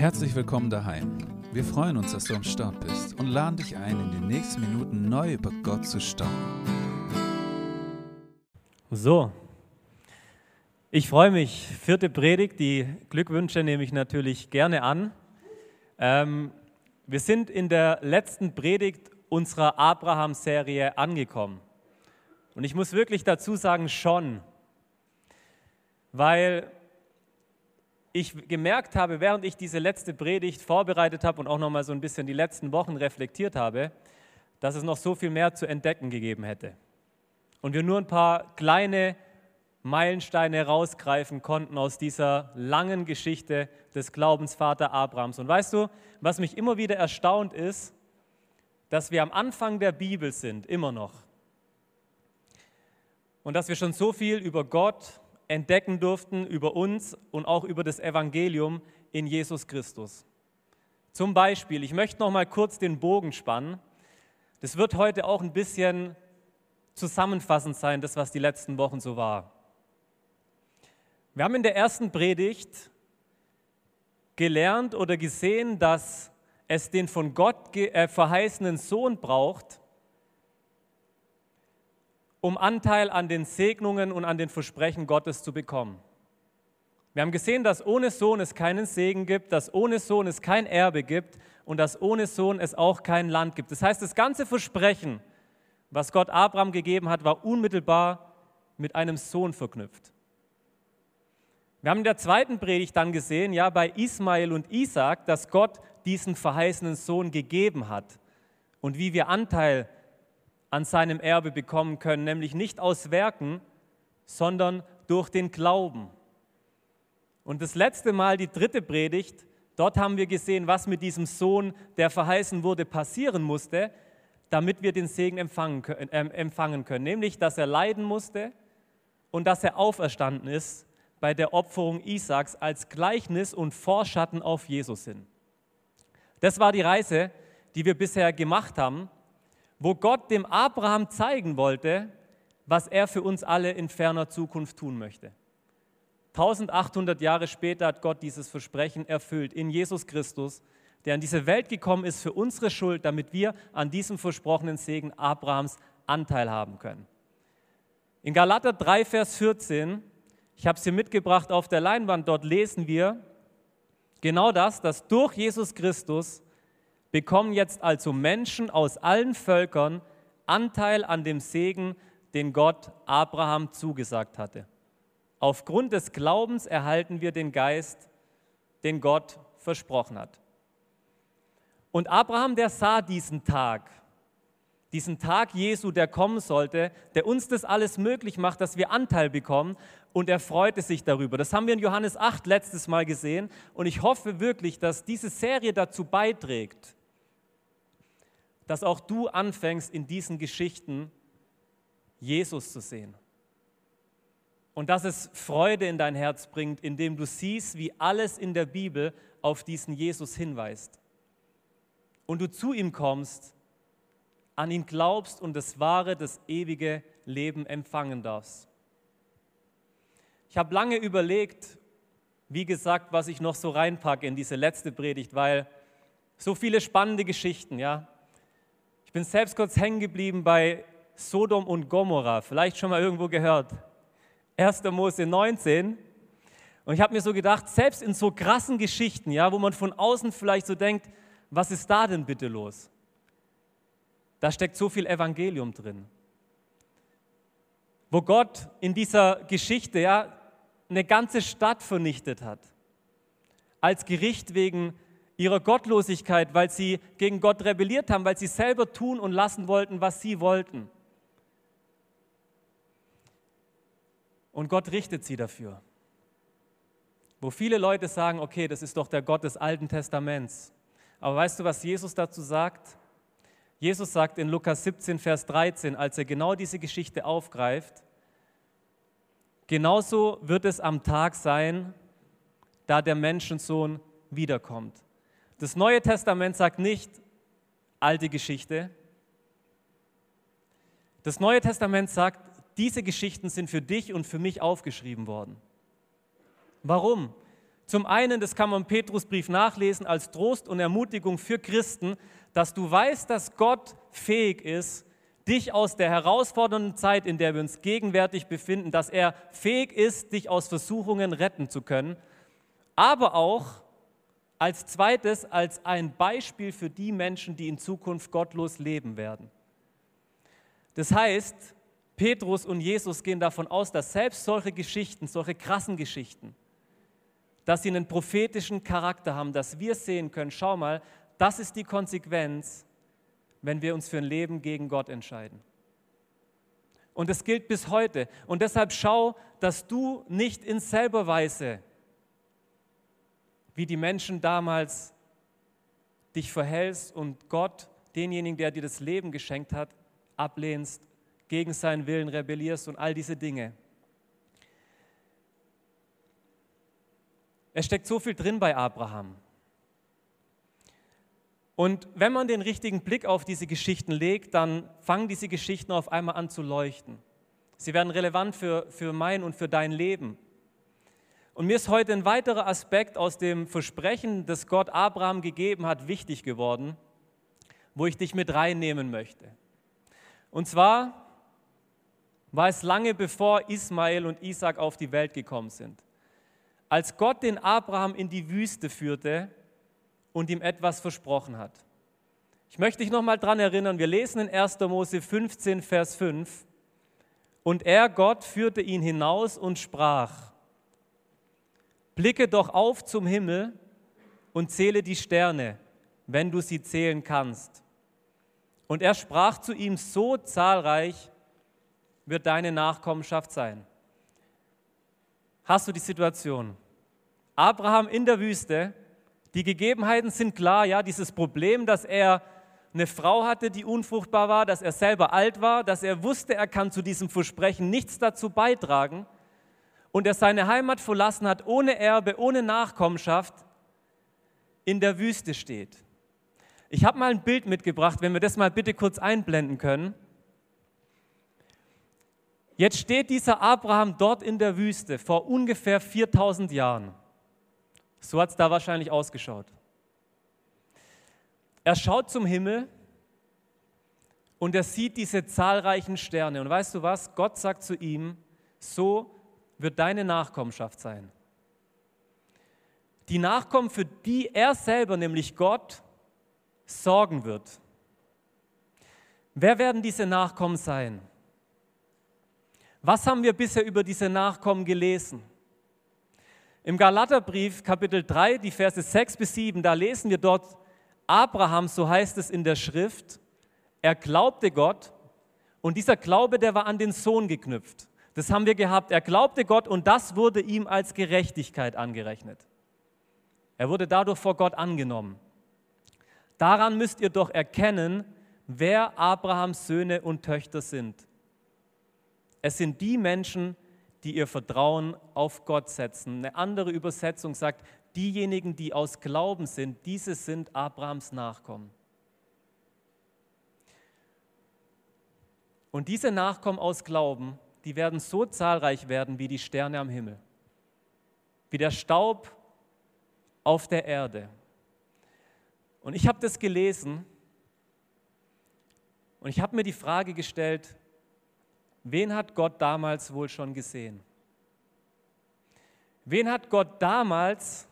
Herzlich willkommen daheim. Wir freuen uns, dass du am Start bist und laden dich ein, in den nächsten Minuten neu über Gott zu staunen. So, ich freue mich. Vierte Predigt, die Glückwünsche nehme ich natürlich gerne an. Ähm, wir sind in der letzten Predigt unserer Abraham-Serie angekommen. Und ich muss wirklich dazu sagen, schon, weil ich gemerkt habe, während ich diese letzte Predigt vorbereitet habe und auch noch mal so ein bisschen die letzten Wochen reflektiert habe, dass es noch so viel mehr zu entdecken gegeben hätte. Und wir nur ein paar kleine Meilensteine rausgreifen konnten aus dieser langen Geschichte des Glaubensvater Abrahams. Und weißt du, was mich immer wieder erstaunt ist, dass wir am Anfang der Bibel sind, immer noch. Und dass wir schon so viel über Gott entdecken durften, über uns und auch über das Evangelium in Jesus Christus. Zum Beispiel, ich möchte noch mal kurz den Bogen spannen. Das wird heute auch ein bisschen zusammenfassend sein, das, was die letzten Wochen so war. Wir haben in der ersten Predigt gelernt oder gesehen, dass es den von Gott äh, verheißenen Sohn braucht, um Anteil an den Segnungen und an den Versprechen Gottes zu bekommen. Wir haben gesehen, dass ohne Sohn es keinen Segen gibt, dass ohne Sohn es kein Erbe gibt und dass ohne Sohn es auch kein Land gibt. Das heißt, das ganze Versprechen, was Gott Abraham gegeben hat, war unmittelbar mit einem Sohn verknüpft. Wir haben in der zweiten Predigt dann gesehen, ja, bei Ismael und Isaac, dass Gott diesen verheißenen Sohn gegeben hat und wie wir Anteil an seinem Erbe bekommen können, nämlich nicht aus Werken, sondern durch den Glauben. Und das letzte Mal, die dritte Predigt, dort haben wir gesehen, was mit diesem Sohn, der verheißen wurde, passieren musste, damit wir den Segen empfangen, äh, können, nämlich dass er leiden musste und dass er auferstanden ist bei der Opferung Isaaks als Gleichnis und Vorschatten auf Jesus hin. Das war die Reise, die wir bisher gemacht haben wo Gott dem Abraham zeigen wollte, was er für uns alle in ferner Zukunft tun möchte. 1800 Jahre später hat Gott dieses Versprechen erfüllt in Jesus Christus, der in diese Welt gekommen ist für unsere Schuld, damit wir an diesem versprochenen Segen Abrahams Anteil haben können. In Galater 3, Vers 14, ich habe es hier mitgebracht auf der Leinwand, dort lesen wir genau das, dass durch Jesus Christus bekommen jetzt also Menschen aus allen Völkern Anteil an dem Segen, den Gott Abraham zugesagt hatte. Aufgrund des Glaubens erhalten wir den Geist, den Gott versprochen hat. Und Abraham, der sah diesen Tag, diesen Tag Jesu, der kommen sollte, der uns das alles möglich macht, dass wir Anteil bekommen und er freute sich darüber. Das haben wir in Johannes 8 letztes Mal gesehen und ich hoffe wirklich, dass diese Serie dazu beiträgt, dass auch du anfängst, in diesen Geschichten Jesus zu sehen. Und dass es Freude in dein Herz bringt, indem du siehst, wie alles in der Bibel auf diesen Jesus hinweist. Und du zu ihm kommst, an ihn glaubst und das wahre, das ewige Leben empfangen darfst. Ich habe lange überlegt, wie gesagt, was ich noch so reinpacke in diese letzte Predigt, weil so viele spannende Geschichten, ja. Ich bin selbst kurz hängen geblieben bei Sodom und Gomorra, vielleicht schon mal irgendwo gehört. 1. Mose 19. Und ich habe mir so gedacht, selbst in so krassen Geschichten, ja, wo man von außen vielleicht so denkt, was ist da denn bitte los? Da steckt so viel Evangelium drin. Wo Gott in dieser Geschichte ja eine ganze Stadt vernichtet hat. Als Gericht wegen ihrer Gottlosigkeit, weil sie gegen Gott rebelliert haben, weil sie selber tun und lassen wollten, was sie wollten. Und Gott richtet sie dafür. Wo viele Leute sagen, okay, das ist doch der Gott des Alten Testaments. Aber weißt du, was Jesus dazu sagt? Jesus sagt in Lukas 17, Vers 13, als er genau diese Geschichte aufgreift, genauso wird es am Tag sein, da der Menschensohn wiederkommt. Das Neue Testament sagt nicht alte Geschichte. Das Neue Testament sagt, diese Geschichten sind für dich und für mich aufgeschrieben worden. Warum? Zum einen, das kann man im Petrusbrief nachlesen, als Trost und Ermutigung für Christen, dass du weißt, dass Gott fähig ist, dich aus der herausfordernden Zeit, in der wir uns gegenwärtig befinden, dass er fähig ist, dich aus Versuchungen retten zu können, aber auch als zweites als ein Beispiel für die Menschen, die in Zukunft gottlos leben werden. Das heißt, Petrus und Jesus gehen davon aus, dass selbst solche Geschichten, solche krassen Geschichten, dass sie einen prophetischen Charakter haben, dass wir sehen können, schau mal, das ist die Konsequenz, wenn wir uns für ein Leben gegen Gott entscheiden. Und das gilt bis heute. Und deshalb schau, dass du nicht in selber Weise, wie die Menschen damals dich verhältst und Gott, denjenigen, der dir das Leben geschenkt hat, ablehnst, gegen seinen Willen rebellierst und all diese Dinge. Es steckt so viel drin bei Abraham. Und wenn man den richtigen Blick auf diese Geschichten legt, dann fangen diese Geschichten auf einmal an zu leuchten. Sie werden relevant für, für mein und für dein Leben. Und mir ist heute ein weiterer Aspekt aus dem Versprechen, das Gott Abraham gegeben hat, wichtig geworden, wo ich dich mit reinnehmen möchte. Und zwar war es lange bevor Ismael und Isaac auf die Welt gekommen sind. Als Gott den Abraham in die Wüste führte, und ihm etwas versprochen hat. Ich möchte dich nochmal daran erinnern, wir lesen in 1. Mose 15, Vers 5. Und er, Gott, führte ihn hinaus und sprach, blicke doch auf zum Himmel und zähle die Sterne, wenn du sie zählen kannst. Und er sprach zu ihm, so zahlreich wird deine Nachkommenschaft sein. Hast du die Situation? Abraham in der Wüste, die Gegebenheiten sind klar, ja, dieses Problem, dass er eine Frau hatte, die unfruchtbar war, dass er selber alt war, dass er wusste, er kann zu diesem Versprechen nichts dazu beitragen und er seine Heimat verlassen hat, ohne Erbe, ohne Nachkommenschaft, in der Wüste steht. Ich habe mal ein Bild mitgebracht, wenn wir das mal bitte kurz einblenden können. Jetzt steht dieser Abraham dort in der Wüste vor ungefähr 4000 Jahren. So hat es da wahrscheinlich ausgeschaut. Er schaut zum Himmel und er sieht diese zahlreichen Sterne. Und weißt du was? Gott sagt zu ihm, so wird deine Nachkommenschaft sein. Die Nachkommen, für die er selber, nämlich Gott, sorgen wird. Wer werden diese Nachkommen sein? Was haben wir bisher über diese Nachkommen gelesen? Im Galaterbrief Kapitel 3, die Verse 6 bis 7, da lesen wir dort, Abraham, so heißt es in der Schrift, er glaubte Gott und dieser Glaube, der war an den Sohn geknüpft. Das haben wir gehabt. Er glaubte Gott und das wurde ihm als Gerechtigkeit angerechnet. Er wurde dadurch vor Gott angenommen. Daran müsst ihr doch erkennen, wer Abrahams Söhne und Töchter sind. Es sind die Menschen, die ihr Vertrauen auf Gott setzen. Eine andere Übersetzung sagt, diejenigen, die aus Glauben sind, diese sind Abrahams Nachkommen. Und diese Nachkommen aus Glauben, die werden so zahlreich werden wie die Sterne am Himmel, wie der Staub auf der Erde. Und ich habe das gelesen und ich habe mir die Frage gestellt, Wen hat Gott damals wohl schon gesehen? Wen hat Gott damals,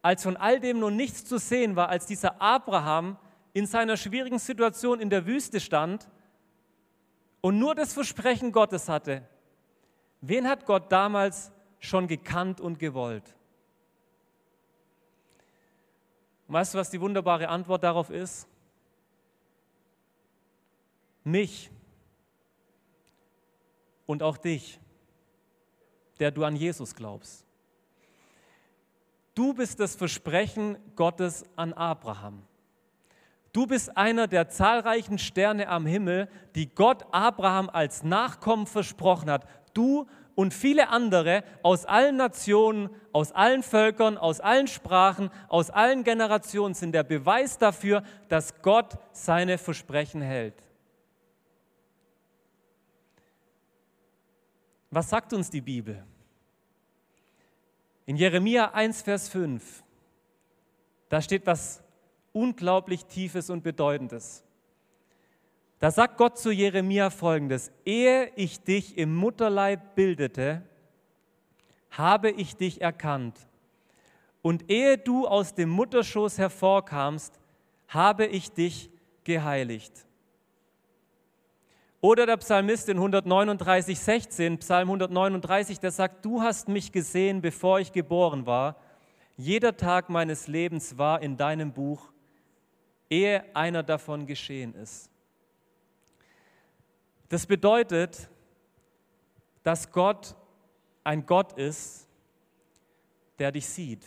als von all dem nun nichts zu sehen war, als dieser Abraham in seiner schwierigen Situation in der Wüste stand und nur das Versprechen Gottes hatte, wen hat Gott damals schon gekannt und gewollt? Und weißt du, was die wunderbare Antwort darauf ist? Mich und auch dich, der du an Jesus glaubst. Du bist das Versprechen Gottes an Abraham. Du bist einer der zahlreichen Sterne am Himmel, die Gott Abraham als Nachkommen versprochen hat. Du und viele andere aus allen Nationen, aus allen Völkern, aus allen Sprachen, aus allen Generationen sind der Beweis dafür, dass Gott seine Versprechen hält. Was sagt uns die Bibel? In Jeremia 1, Vers 5, da steht was unglaublich Tiefes und Bedeutendes. Da sagt Gott zu Jeremia folgendes, ehe ich dich im Mutterleib bildete, habe ich dich erkannt. Und ehe du aus dem Mutterschoß hervorkamst, habe ich dich geheiligt. Oder der Psalmist in 139, 16, Psalm 139, der sagt, du hast mich gesehen, bevor ich geboren war. Jeder Tag meines Lebens war in deinem Buch, ehe einer davon geschehen ist. Das bedeutet, dass Gott ein Gott ist, der dich sieht.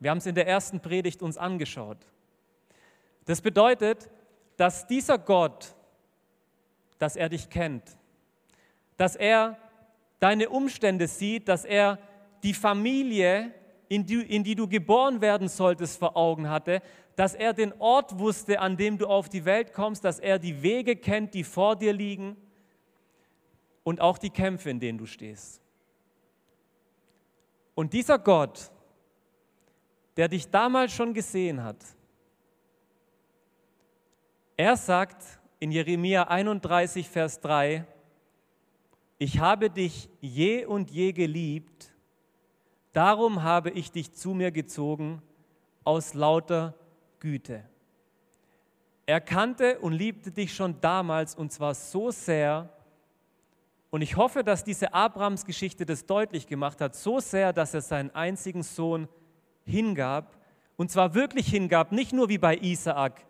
Wir haben es in der ersten Predigt uns angeschaut. Das bedeutet, dass dieser Gott, dass er dich kennt, dass er deine Umstände sieht, dass er die Familie, in die, in die du geboren werden solltest, vor Augen hatte, dass er den Ort wusste, an dem du auf die Welt kommst, dass er die Wege kennt, die vor dir liegen und auch die Kämpfe, in denen du stehst. Und dieser Gott, der dich damals schon gesehen hat, er sagt in Jeremia 31, Vers 3, ich habe dich je und je geliebt, darum habe ich dich zu mir gezogen aus lauter Güte. Er kannte und liebte dich schon damals und zwar so sehr, und ich hoffe, dass diese Abrahams Geschichte das deutlich gemacht hat, so sehr, dass er seinen einzigen Sohn hingab, und zwar wirklich hingab, nicht nur wie bei Isaak,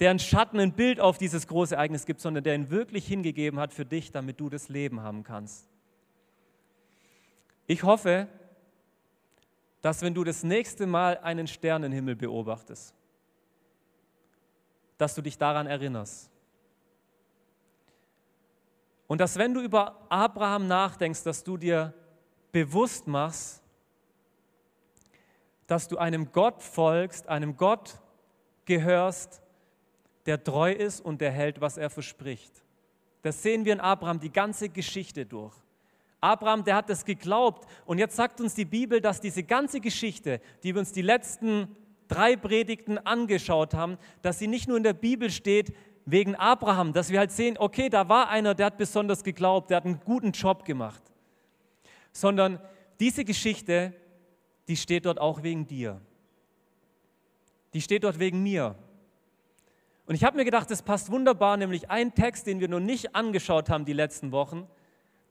der einen Schatten, ein Bild auf dieses große Ereignis gibt, sondern der ihn wirklich hingegeben hat für dich, damit du das Leben haben kannst. Ich hoffe, dass wenn du das nächste Mal einen Sternenhimmel beobachtest, dass du dich daran erinnerst. Und dass wenn du über Abraham nachdenkst, dass du dir bewusst machst, dass du einem Gott folgst, einem Gott gehörst, der treu ist und der hält, was er verspricht. Das sehen wir in Abraham die ganze Geschichte durch. Abraham, der hat es geglaubt. Und jetzt sagt uns die Bibel, dass diese ganze Geschichte, die wir uns die letzten drei Predigten angeschaut haben, dass sie nicht nur in der Bibel steht wegen Abraham, dass wir halt sehen, okay, da war einer, der hat besonders geglaubt, der hat einen guten Job gemacht, sondern diese Geschichte, die steht dort auch wegen dir. Die steht dort wegen mir. Und ich habe mir gedacht, das passt wunderbar, nämlich ein Text, den wir noch nicht angeschaut haben die letzten Wochen,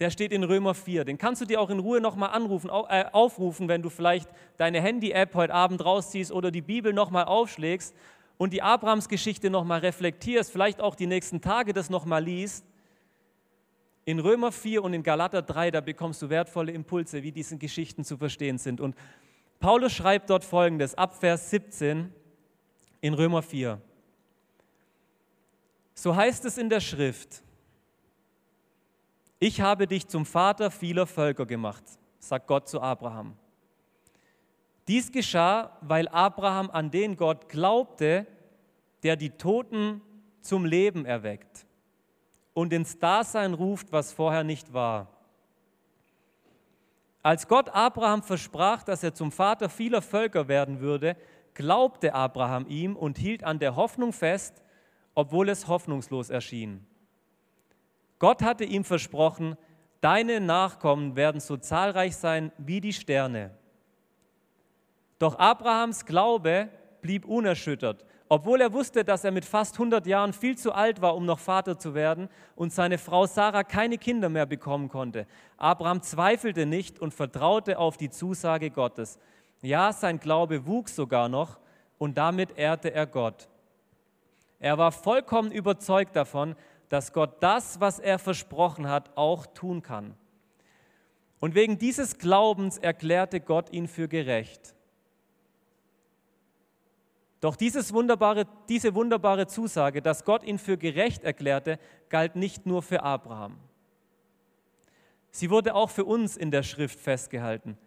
der steht in Römer 4. Den kannst du dir auch in Ruhe nochmal anrufen, äh, aufrufen, wenn du vielleicht deine Handy-App heute Abend rausziehst oder die Bibel nochmal aufschlägst und die Abrahams-Geschichte nochmal reflektierst, vielleicht auch die nächsten Tage das nochmal liest. In Römer 4 und in Galater 3, da bekommst du wertvolle Impulse, wie diese Geschichten zu verstehen sind. Und Paulus schreibt dort folgendes, ab Vers 17 in Römer 4. So heißt es in der Schrift, ich habe dich zum Vater vieler Völker gemacht, sagt Gott zu Abraham. Dies geschah, weil Abraham an den Gott glaubte, der die Toten zum Leben erweckt und ins Dasein ruft, was vorher nicht war. Als Gott Abraham versprach, dass er zum Vater vieler Völker werden würde, glaubte Abraham ihm und hielt an der Hoffnung fest, obwohl es hoffnungslos erschien. Gott hatte ihm versprochen, deine Nachkommen werden so zahlreich sein wie die Sterne. Doch Abrahams Glaube blieb unerschüttert, obwohl er wusste, dass er mit fast 100 Jahren viel zu alt war, um noch Vater zu werden und seine Frau Sarah keine Kinder mehr bekommen konnte. Abraham zweifelte nicht und vertraute auf die Zusage Gottes. Ja, sein Glaube wuchs sogar noch und damit ehrte er Gott. Er war vollkommen überzeugt davon, dass Gott das, was er versprochen hat, auch tun kann. Und wegen dieses Glaubens erklärte Gott ihn für gerecht. Doch wunderbare, diese wunderbare Zusage, dass Gott ihn für gerecht erklärte, galt nicht nur für Abraham. Sie wurde auch für uns in der Schrift festgehalten.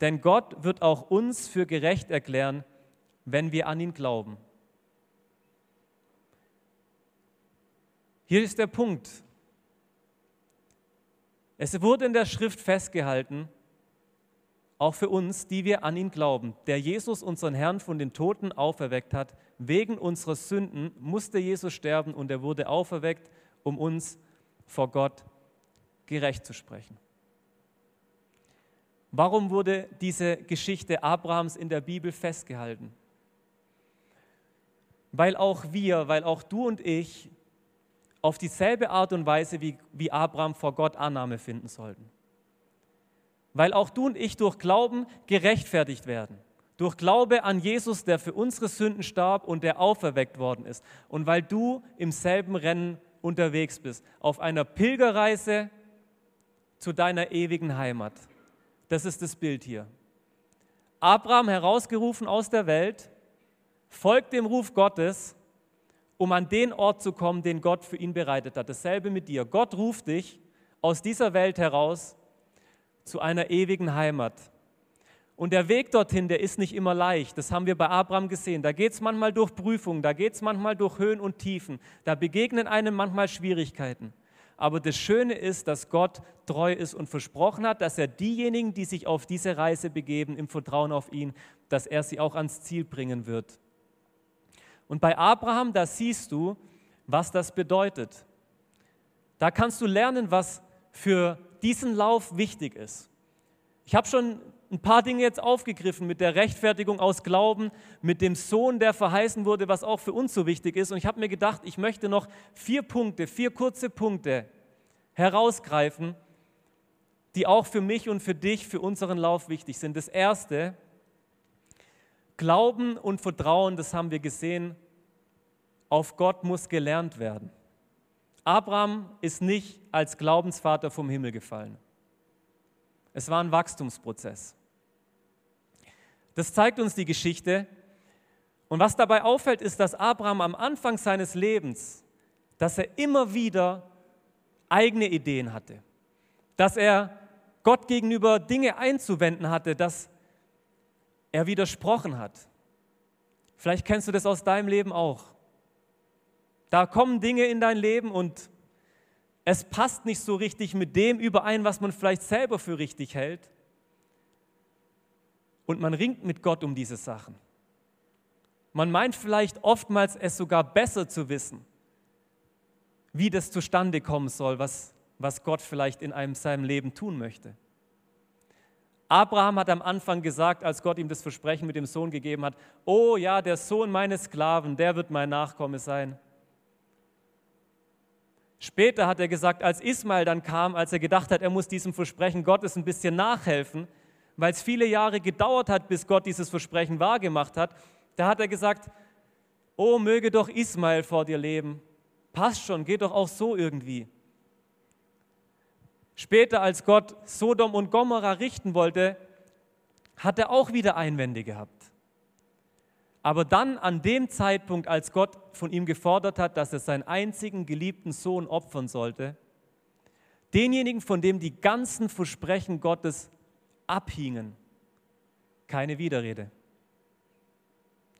Denn Gott wird auch uns für gerecht erklären, wenn wir an ihn glauben. Hier ist der Punkt. Es wurde in der Schrift festgehalten, auch für uns, die wir an ihn glauben. Der Jesus, unseren Herrn, von den Toten auferweckt hat, wegen unserer Sünden musste Jesus sterben und er wurde auferweckt, um uns vor Gott gerecht zu sprechen. Warum wurde diese Geschichte Abrahams in der Bibel festgehalten? Weil auch wir, weil auch du und ich auf dieselbe Art und Weise wie, wie Abraham vor Gott Annahme finden sollten weil auch du und ich durch Glauben gerechtfertigt werden. Durch Glaube an Jesus, der für unsere Sünden starb und der auferweckt worden ist. Und weil du im selben Rennen unterwegs bist, auf einer Pilgerreise zu deiner ewigen Heimat. Das ist das Bild hier. Abraham herausgerufen aus der Welt, folgt dem Ruf Gottes, um an den Ort zu kommen, den Gott für ihn bereitet hat. Dasselbe mit dir. Gott ruft dich aus dieser Welt heraus zu einer ewigen Heimat. Und der Weg dorthin, der ist nicht immer leicht. Das haben wir bei Abraham gesehen. Da geht es manchmal durch Prüfungen, da geht es manchmal durch Höhen und Tiefen. Da begegnen einem manchmal Schwierigkeiten. Aber das Schöne ist, dass Gott treu ist und versprochen hat, dass er diejenigen, die sich auf diese Reise begeben, im Vertrauen auf ihn, dass er sie auch ans Ziel bringen wird. Und bei Abraham, da siehst du, was das bedeutet. Da kannst du lernen, was für diesen Lauf wichtig ist. Ich habe schon ein paar Dinge jetzt aufgegriffen mit der Rechtfertigung aus Glauben, mit dem Sohn, der verheißen wurde, was auch für uns so wichtig ist. Und ich habe mir gedacht, ich möchte noch vier Punkte, vier kurze Punkte herausgreifen, die auch für mich und für dich, für unseren Lauf wichtig sind. Das erste, Glauben und Vertrauen, das haben wir gesehen, auf Gott muss gelernt werden. Abraham ist nicht als Glaubensvater vom Himmel gefallen. Es war ein Wachstumsprozess. Das zeigt uns die Geschichte. Und was dabei auffällt, ist, dass Abraham am Anfang seines Lebens, dass er immer wieder eigene Ideen hatte, dass er Gott gegenüber Dinge einzuwenden hatte, dass er widersprochen hat. Vielleicht kennst du das aus deinem Leben auch. Da kommen Dinge in dein Leben und es passt nicht so richtig mit dem überein, was man vielleicht selber für richtig hält. Und man ringt mit Gott um diese Sachen. Man meint vielleicht oftmals es sogar besser zu wissen, wie das zustande kommen soll, was, was Gott vielleicht in einem seinem Leben tun möchte. Abraham hat am Anfang gesagt, als Gott ihm das Versprechen mit dem Sohn gegeben hat, oh ja, der Sohn meines Sklaven, der wird mein Nachkomme sein. Später hat er gesagt, als Ismael dann kam, als er gedacht hat, er muss diesem Versprechen Gottes ein bisschen nachhelfen, weil es viele Jahre gedauert hat, bis Gott dieses Versprechen wahrgemacht hat, da hat er gesagt, oh, möge doch Ismael vor dir leben. Passt schon, geht doch auch so irgendwie. Später, als Gott Sodom und Gomorra richten wollte, hat er auch wieder Einwände gehabt. Aber dann an dem Zeitpunkt, als Gott von ihm gefordert hat, dass er seinen einzigen geliebten Sohn opfern sollte, denjenigen, von dem die ganzen Versprechen Gottes abhingen, keine Widerrede,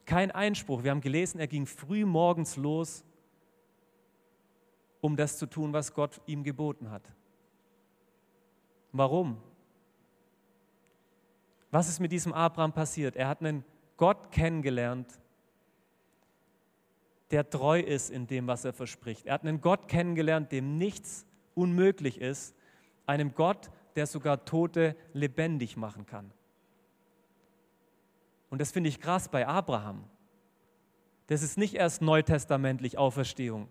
kein Einspruch. Wir haben gelesen, er ging früh morgens los, um das zu tun, was Gott ihm geboten hat. Warum? Was ist mit diesem Abraham passiert? Er hat einen Gott kennengelernt, der treu ist in dem, was er verspricht. Er hat einen Gott kennengelernt, dem nichts unmöglich ist, einem Gott, der sogar Tote lebendig machen kann. Und das finde ich krass bei Abraham. Das ist nicht erst neutestamentlich Auferstehung.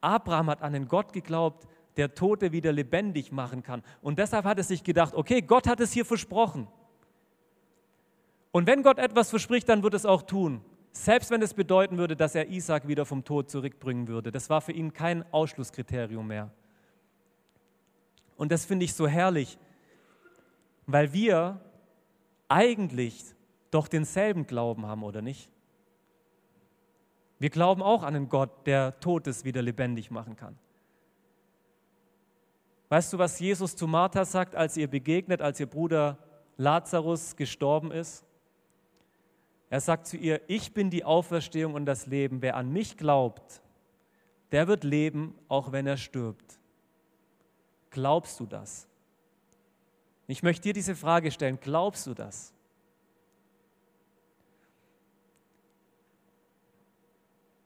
Abraham hat an einen Gott geglaubt, der Tote wieder lebendig machen kann. Und deshalb hat er sich gedacht, okay, Gott hat es hier versprochen. Und wenn Gott etwas verspricht, dann wird es auch tun. Selbst wenn es bedeuten würde, dass er Isaac wieder vom Tod zurückbringen würde. Das war für ihn kein Ausschlusskriterium mehr. Und das finde ich so herrlich, weil wir eigentlich doch denselben Glauben haben, oder nicht? Wir glauben auch an einen Gott, der Totes wieder lebendig machen kann. Weißt du, was Jesus zu Martha sagt, als ihr begegnet, als ihr Bruder Lazarus gestorben ist? Er sagt zu ihr, ich bin die Auferstehung und das Leben. Wer an mich glaubt, der wird leben, auch wenn er stirbt. Glaubst du das? Ich möchte dir diese Frage stellen, glaubst du das?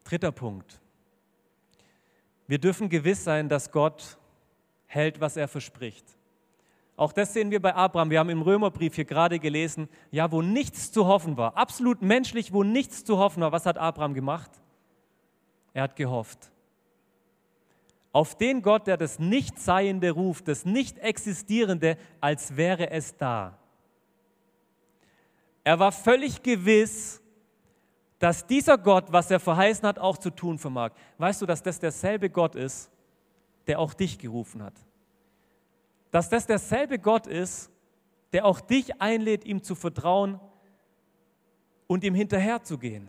Dritter Punkt. Wir dürfen gewiss sein, dass Gott hält, was er verspricht. Auch das sehen wir bei Abraham. Wir haben im Römerbrief hier gerade gelesen, ja, wo nichts zu hoffen war, absolut menschlich, wo nichts zu hoffen war, was hat Abraham gemacht? Er hat gehofft. Auf den Gott, der das Nichtseiende ruft, das Nicht-Existierende, als wäre es da. Er war völlig gewiss, dass dieser Gott, was er verheißen hat, auch zu tun vermag. Weißt du, dass das derselbe Gott ist, der auch dich gerufen hat? Dass das derselbe Gott ist, der auch dich einlädt, ihm zu vertrauen und ihm hinterherzugehen.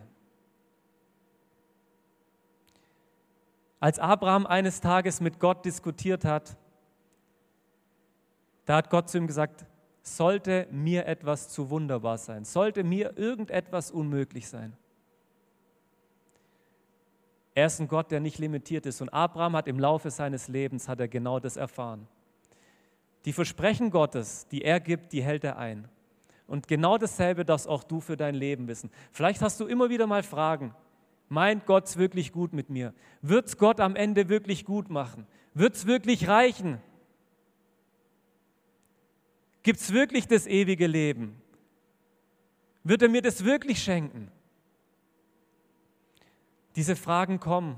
Als Abraham eines Tages mit Gott diskutiert hat, da hat Gott zu ihm gesagt, sollte mir etwas zu wunderbar sein, sollte mir irgendetwas unmöglich sein. Er ist ein Gott, der nicht limitiert ist. Und Abraham hat im Laufe seines Lebens, hat er genau das erfahren. Die Versprechen Gottes, die er gibt, die hält er ein. Und genau dasselbe darfst auch du für dein Leben wissen. Vielleicht hast du immer wieder mal Fragen. Meint Gott es wirklich gut mit mir? Wird es Gott am Ende wirklich gut machen? Wird es wirklich reichen? Gibt es wirklich das ewige Leben? Wird er mir das wirklich schenken? Diese Fragen kommen.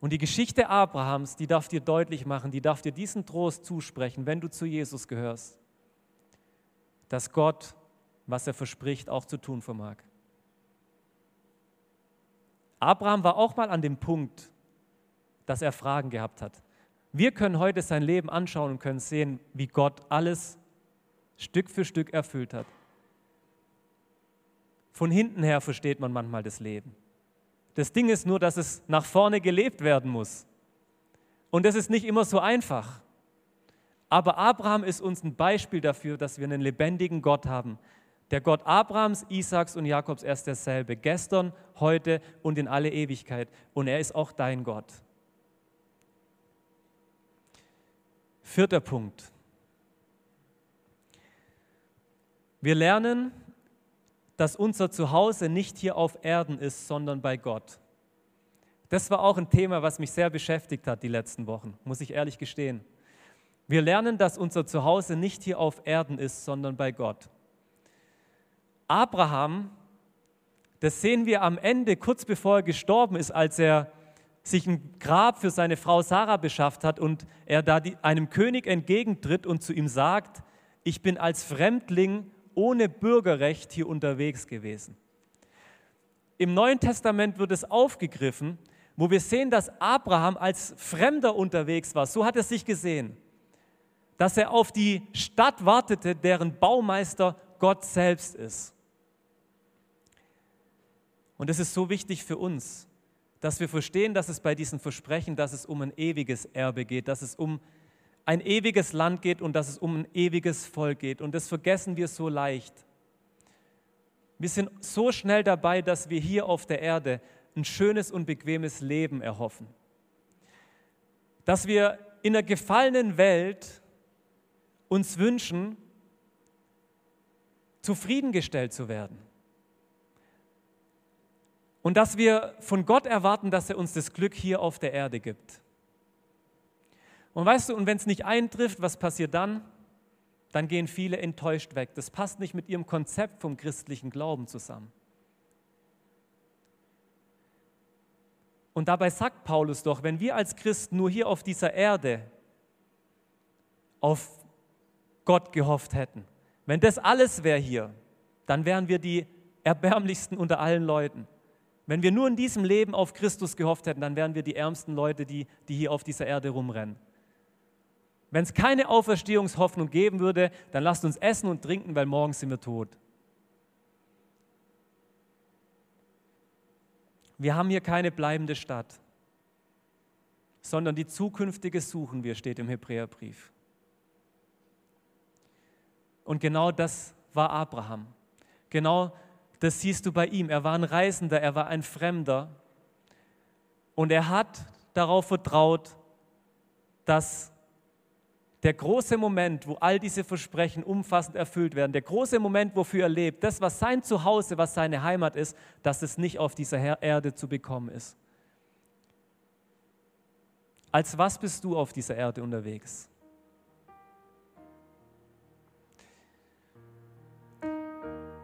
Und die Geschichte Abrahams, die darf dir deutlich machen, die darf dir diesen Trost zusprechen, wenn du zu Jesus gehörst, dass Gott, was er verspricht, auch zu tun vermag. Abraham war auch mal an dem Punkt, dass er Fragen gehabt hat. Wir können heute sein Leben anschauen und können sehen, wie Gott alles Stück für Stück erfüllt hat. Von hinten her versteht man manchmal das Leben. Das Ding ist nur, dass es nach vorne gelebt werden muss. Und das ist nicht immer so einfach. Aber Abraham ist uns ein Beispiel dafür, dass wir einen lebendigen Gott haben. Der Gott Abrahams, Isaaks und Jakobs, er ist derselbe. Gestern, heute und in alle Ewigkeit. Und er ist auch dein Gott. Vierter Punkt. Wir lernen, dass unser Zuhause nicht hier auf Erden ist, sondern bei Gott. Das war auch ein Thema, was mich sehr beschäftigt hat die letzten Wochen, muss ich ehrlich gestehen. Wir lernen, dass unser Zuhause nicht hier auf Erden ist, sondern bei Gott. Abraham, das sehen wir am Ende, kurz bevor er gestorben ist, als er sich ein Grab für seine Frau Sarah beschafft hat und er da einem König entgegentritt und zu ihm sagt, ich bin als Fremdling ohne Bürgerrecht hier unterwegs gewesen. Im Neuen Testament wird es aufgegriffen, wo wir sehen, dass Abraham als Fremder unterwegs war. So hat er sich gesehen, dass er auf die Stadt wartete, deren Baumeister Gott selbst ist. Und es ist so wichtig für uns, dass wir verstehen, dass es bei diesen Versprechen, dass es um ein ewiges Erbe geht, dass es um ein ewiges Land geht und dass es um ein ewiges Volk geht. Und das vergessen wir so leicht. Wir sind so schnell dabei, dass wir hier auf der Erde ein schönes und bequemes Leben erhoffen. Dass wir in einer gefallenen Welt uns wünschen, zufriedengestellt zu werden. Und dass wir von Gott erwarten, dass er uns das Glück hier auf der Erde gibt. Und weißt du, und wenn es nicht eintrifft, was passiert dann? Dann gehen viele enttäuscht weg. Das passt nicht mit ihrem Konzept vom christlichen Glauben zusammen. Und dabei sagt Paulus doch, wenn wir als Christen nur hier auf dieser Erde auf Gott gehofft hätten, wenn das alles wäre hier, dann wären wir die erbärmlichsten unter allen Leuten. Wenn wir nur in diesem Leben auf Christus gehofft hätten, dann wären wir die ärmsten Leute, die, die hier auf dieser Erde rumrennen. Wenn es keine Auferstehungshoffnung geben würde, dann lasst uns essen und trinken, weil morgen sind wir tot. Wir haben hier keine bleibende Stadt, sondern die zukünftige suchen wir, steht im Hebräerbrief. Und genau das war Abraham. Genau das siehst du bei ihm. Er war ein Reisender, er war ein Fremder. Und er hat darauf vertraut, dass der große Moment, wo all diese Versprechen umfassend erfüllt werden, der große Moment, wofür er lebt, das, was sein Zuhause, was seine Heimat ist, dass es nicht auf dieser Erde zu bekommen ist. Als was bist du auf dieser Erde unterwegs?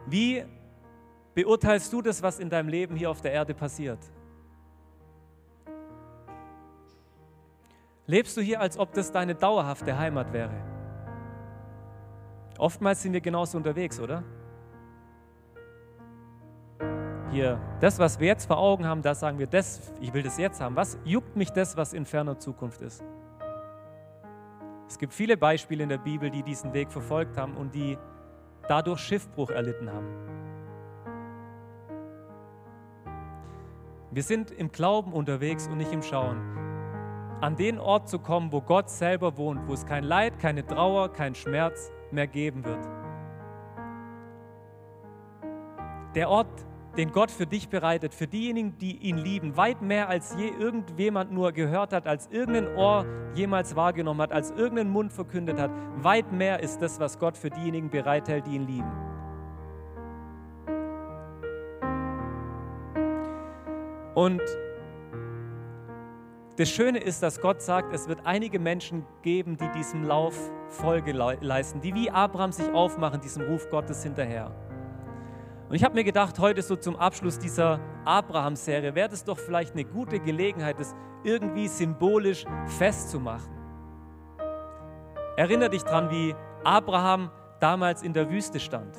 Wie beurteilst du das, was in deinem Leben hier auf der Erde passiert? Lebst du hier, als ob das deine dauerhafte Heimat wäre? Oftmals sind wir genauso unterwegs, oder? Hier, das, was wir jetzt vor Augen haben, da sagen wir, das, ich will das jetzt haben. Was juckt mich das, was in ferner Zukunft ist? Es gibt viele Beispiele in der Bibel, die diesen Weg verfolgt haben und die dadurch Schiffbruch erlitten haben. Wir sind im Glauben unterwegs und nicht im Schauen. An den Ort zu kommen, wo Gott selber wohnt, wo es kein Leid, keine Trauer, kein Schmerz mehr geben wird. Der Ort, den Gott für dich bereitet, für diejenigen, die ihn lieben, weit mehr als je irgendjemand nur gehört hat, als irgendein Ohr jemals wahrgenommen hat, als irgendein Mund verkündet hat. Weit mehr ist das, was Gott für diejenigen bereithält, die ihn lieben. Und das Schöne ist, dass Gott sagt, es wird einige Menschen geben, die diesem Lauf Folge leisten, die wie Abraham sich aufmachen, diesem Ruf Gottes hinterher. Und ich habe mir gedacht, heute so zum Abschluss dieser Abraham-Serie wäre das doch vielleicht eine gute Gelegenheit, das irgendwie symbolisch festzumachen. Erinner dich dran, wie Abraham damals in der Wüste stand.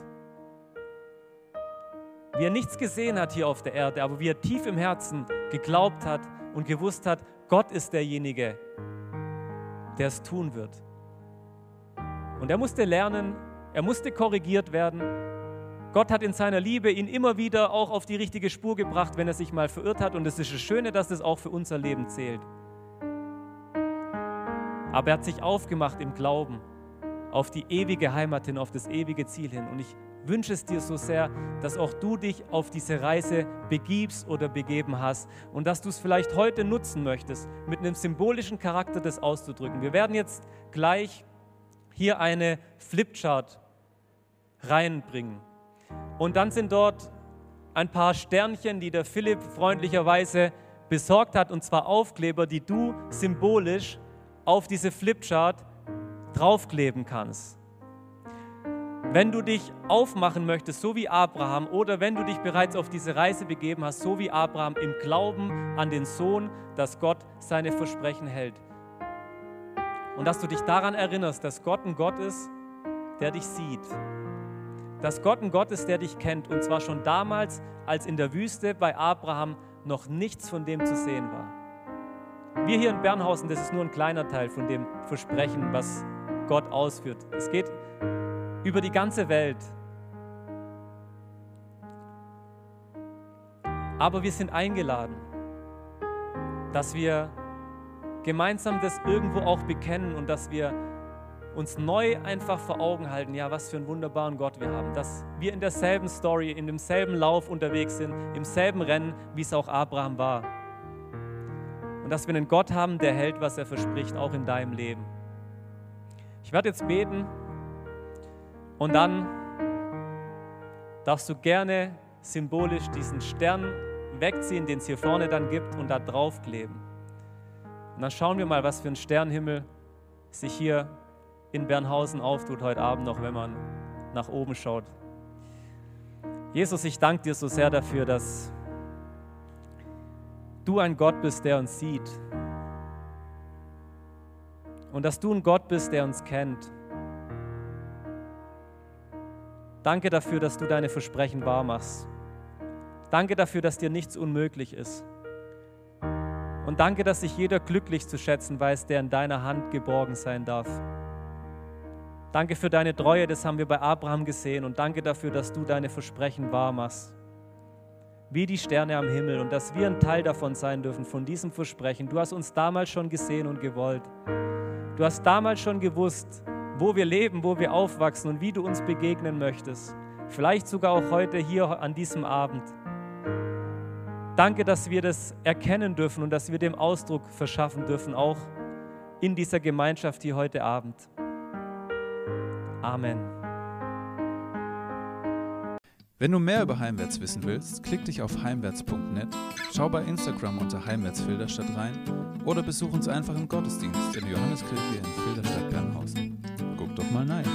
Wie er nichts gesehen hat hier auf der Erde, aber wie er tief im Herzen geglaubt hat und gewusst hat, Gott ist derjenige, der es tun wird. Und er musste lernen, er musste korrigiert werden, Gott hat in seiner Liebe ihn immer wieder auch auf die richtige Spur gebracht, wenn er sich mal verirrt hat. Und es ist das Schöne, dass das auch für unser Leben zählt. Aber er hat sich aufgemacht im Glauben auf die ewige Heimat hin, auf das ewige Ziel hin. Und ich wünsche es dir so sehr, dass auch du dich auf diese Reise begibst oder begeben hast und dass du es vielleicht heute nutzen möchtest, mit einem symbolischen Charakter das auszudrücken. Wir werden jetzt gleich hier eine Flipchart reinbringen. Und dann sind dort ein paar Sternchen, die der Philipp freundlicherweise besorgt hat, und zwar Aufkleber, die du symbolisch auf diese Flipchart draufkleben kannst. Wenn du dich aufmachen möchtest, so wie Abraham, oder wenn du dich bereits auf diese Reise begeben hast, so wie Abraham, im Glauben an den Sohn, dass Gott seine Versprechen hält. Und dass du dich daran erinnerst, dass Gott ein Gott ist, der dich sieht, dass Gott ein Gott ist, der dich kennt. Und zwar schon damals, als in der Wüste bei Abraham noch nichts von dem zu sehen war. Wir hier in Bernhausen, das ist nur ein kleiner Teil von dem Versprechen, was Gott ausführt. Es geht über die ganze Welt. Aber wir sind eingeladen, dass wir gemeinsam das irgendwo auch bekennen und dass wir uns neu einfach vor Augen halten, ja, was für einen wunderbaren Gott wir haben, dass wir in derselben Story, in demselben Lauf unterwegs sind, im selben Rennen, wie es auch Abraham war. Und dass wir einen Gott haben, der hält, was er verspricht, auch in deinem Leben. Ich werde jetzt beten und dann darfst du gerne symbolisch diesen Stern wegziehen, den es hier vorne dann gibt und da draufkleben. Und dann schauen wir mal, was für ein Sternhimmel sich hier in Bernhausen auftut heute Abend noch, wenn man nach oben schaut. Jesus, ich danke dir so sehr dafür, dass du ein Gott bist, der uns sieht. Und dass du ein Gott bist, der uns kennt. Danke dafür, dass du deine Versprechen wahr machst. Danke dafür, dass dir nichts unmöglich ist. Und danke, dass sich jeder glücklich zu schätzen weiß, der in deiner Hand geborgen sein darf. Danke für deine Treue, das haben wir bei Abraham gesehen. Und danke dafür, dass du deine Versprechen wahr machst. Wie die Sterne am Himmel und dass wir ein Teil davon sein dürfen, von diesem Versprechen. Du hast uns damals schon gesehen und gewollt. Du hast damals schon gewusst, wo wir leben, wo wir aufwachsen und wie du uns begegnen möchtest. Vielleicht sogar auch heute hier an diesem Abend. Danke, dass wir das erkennen dürfen und dass wir dem Ausdruck verschaffen dürfen, auch in dieser Gemeinschaft hier heute Abend. Amen. Wenn du mehr über Heimwärts wissen willst, klick dich auf heimwärts.net, schau bei Instagram unter Heimwärts Filderstadt rein oder besuch uns einfach im Gottesdienst in der Johanneskirche in Filderstadt-Bernhausen. know.